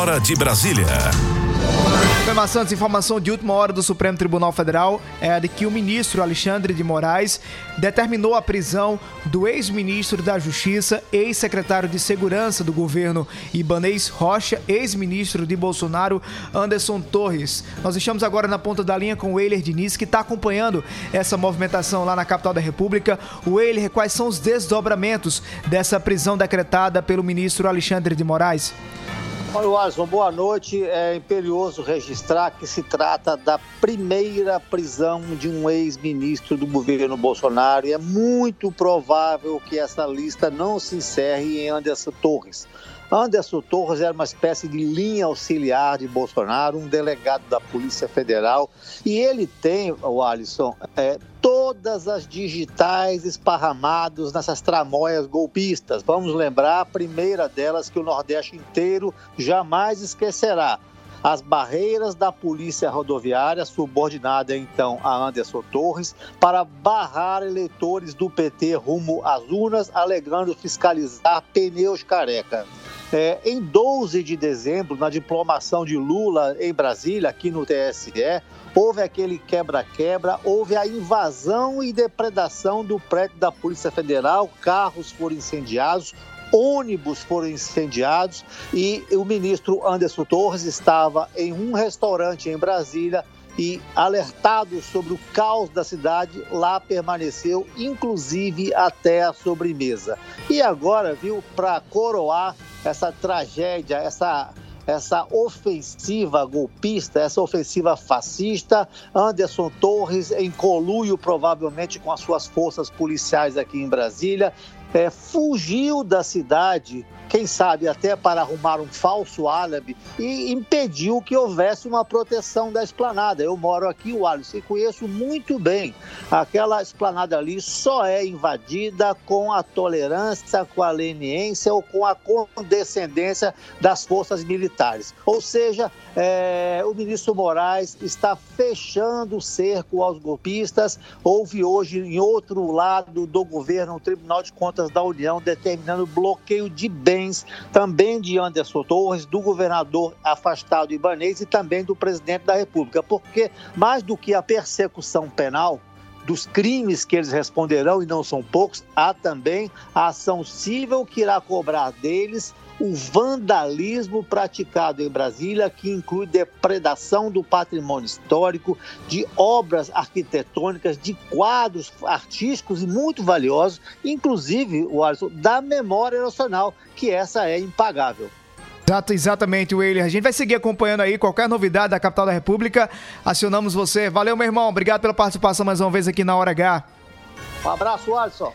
hora de Brasília. Informação de última hora do Supremo Tribunal Federal é de que o ministro Alexandre de Moraes determinou a prisão do ex-ministro da Justiça, ex-secretário de Segurança do governo Ibanês Rocha, ex-ministro de Bolsonaro, Anderson Torres. Nós estamos agora na ponta da linha com o Eiler Diniz, que está acompanhando essa movimentação lá na capital da República. O Eiler, quais são os desdobramentos dessa prisão decretada pelo ministro Alexandre de Moraes? Olha, Alisson, boa noite. É imperioso registrar que se trata da primeira prisão de um ex-ministro do governo Bolsonaro e é muito provável que essa lista não se encerre em Anderson Torres. Anderson Torres era uma espécie de linha auxiliar de Bolsonaro, um delegado da Polícia Federal, e ele tem, o Alisson, é, todas as digitais esparramados nessas tramóias golpistas. Vamos lembrar a primeira delas que o Nordeste inteiro jamais esquecerá as barreiras da polícia rodoviária, subordinada então a Anderson Torres, para barrar eleitores do PT rumo às urnas, alegando fiscalizar pneus careca. É, em 12 de dezembro, na diplomação de Lula em Brasília, aqui no TSE, houve aquele quebra-quebra, houve a invasão e depredação do prédio da Polícia Federal, carros foram incendiados, ônibus foram incendiados e o ministro Anderson Torres estava em um restaurante em Brasília e alertado sobre o caos da cidade, lá permaneceu, inclusive até a sobremesa. E agora, viu, para coroar essa tragédia, essa essa ofensiva golpista, essa ofensiva fascista. Anderson Torres, em coluio provavelmente com as suas forças policiais aqui em Brasília, é, fugiu da cidade quem sabe até para arrumar um falso árabe, e impediu que houvesse uma proteção da esplanada. Eu moro aqui, o Alisson, e conheço muito bem. Aquela esplanada ali só é invadida com a tolerância, com a leniência ou com a condescendência das forças militares. Ou seja, é, o ministro Moraes está fechando o cerco aos golpistas. Houve hoje, em outro lado do governo, o Tribunal de Contas da União determinando bloqueio de bens também de Anderson Torres, do governador afastado Ibanês e também do presidente da República, porque mais do que a persecução penal, dos crimes que eles responderão, e não são poucos, há também a ação civil que irá cobrar deles o vandalismo praticado em Brasília, que inclui depredação do patrimônio histórico, de obras arquitetônicas, de quadros artísticos e muito valiosos, inclusive, o Alisson, da memória nacional, que essa é impagável. Exato, exatamente, William. A gente vai seguir acompanhando aí qualquer novidade da capital da República. Acionamos você. Valeu, meu irmão. Obrigado pela participação mais uma vez aqui na Hora H. Um abraço, Alisson.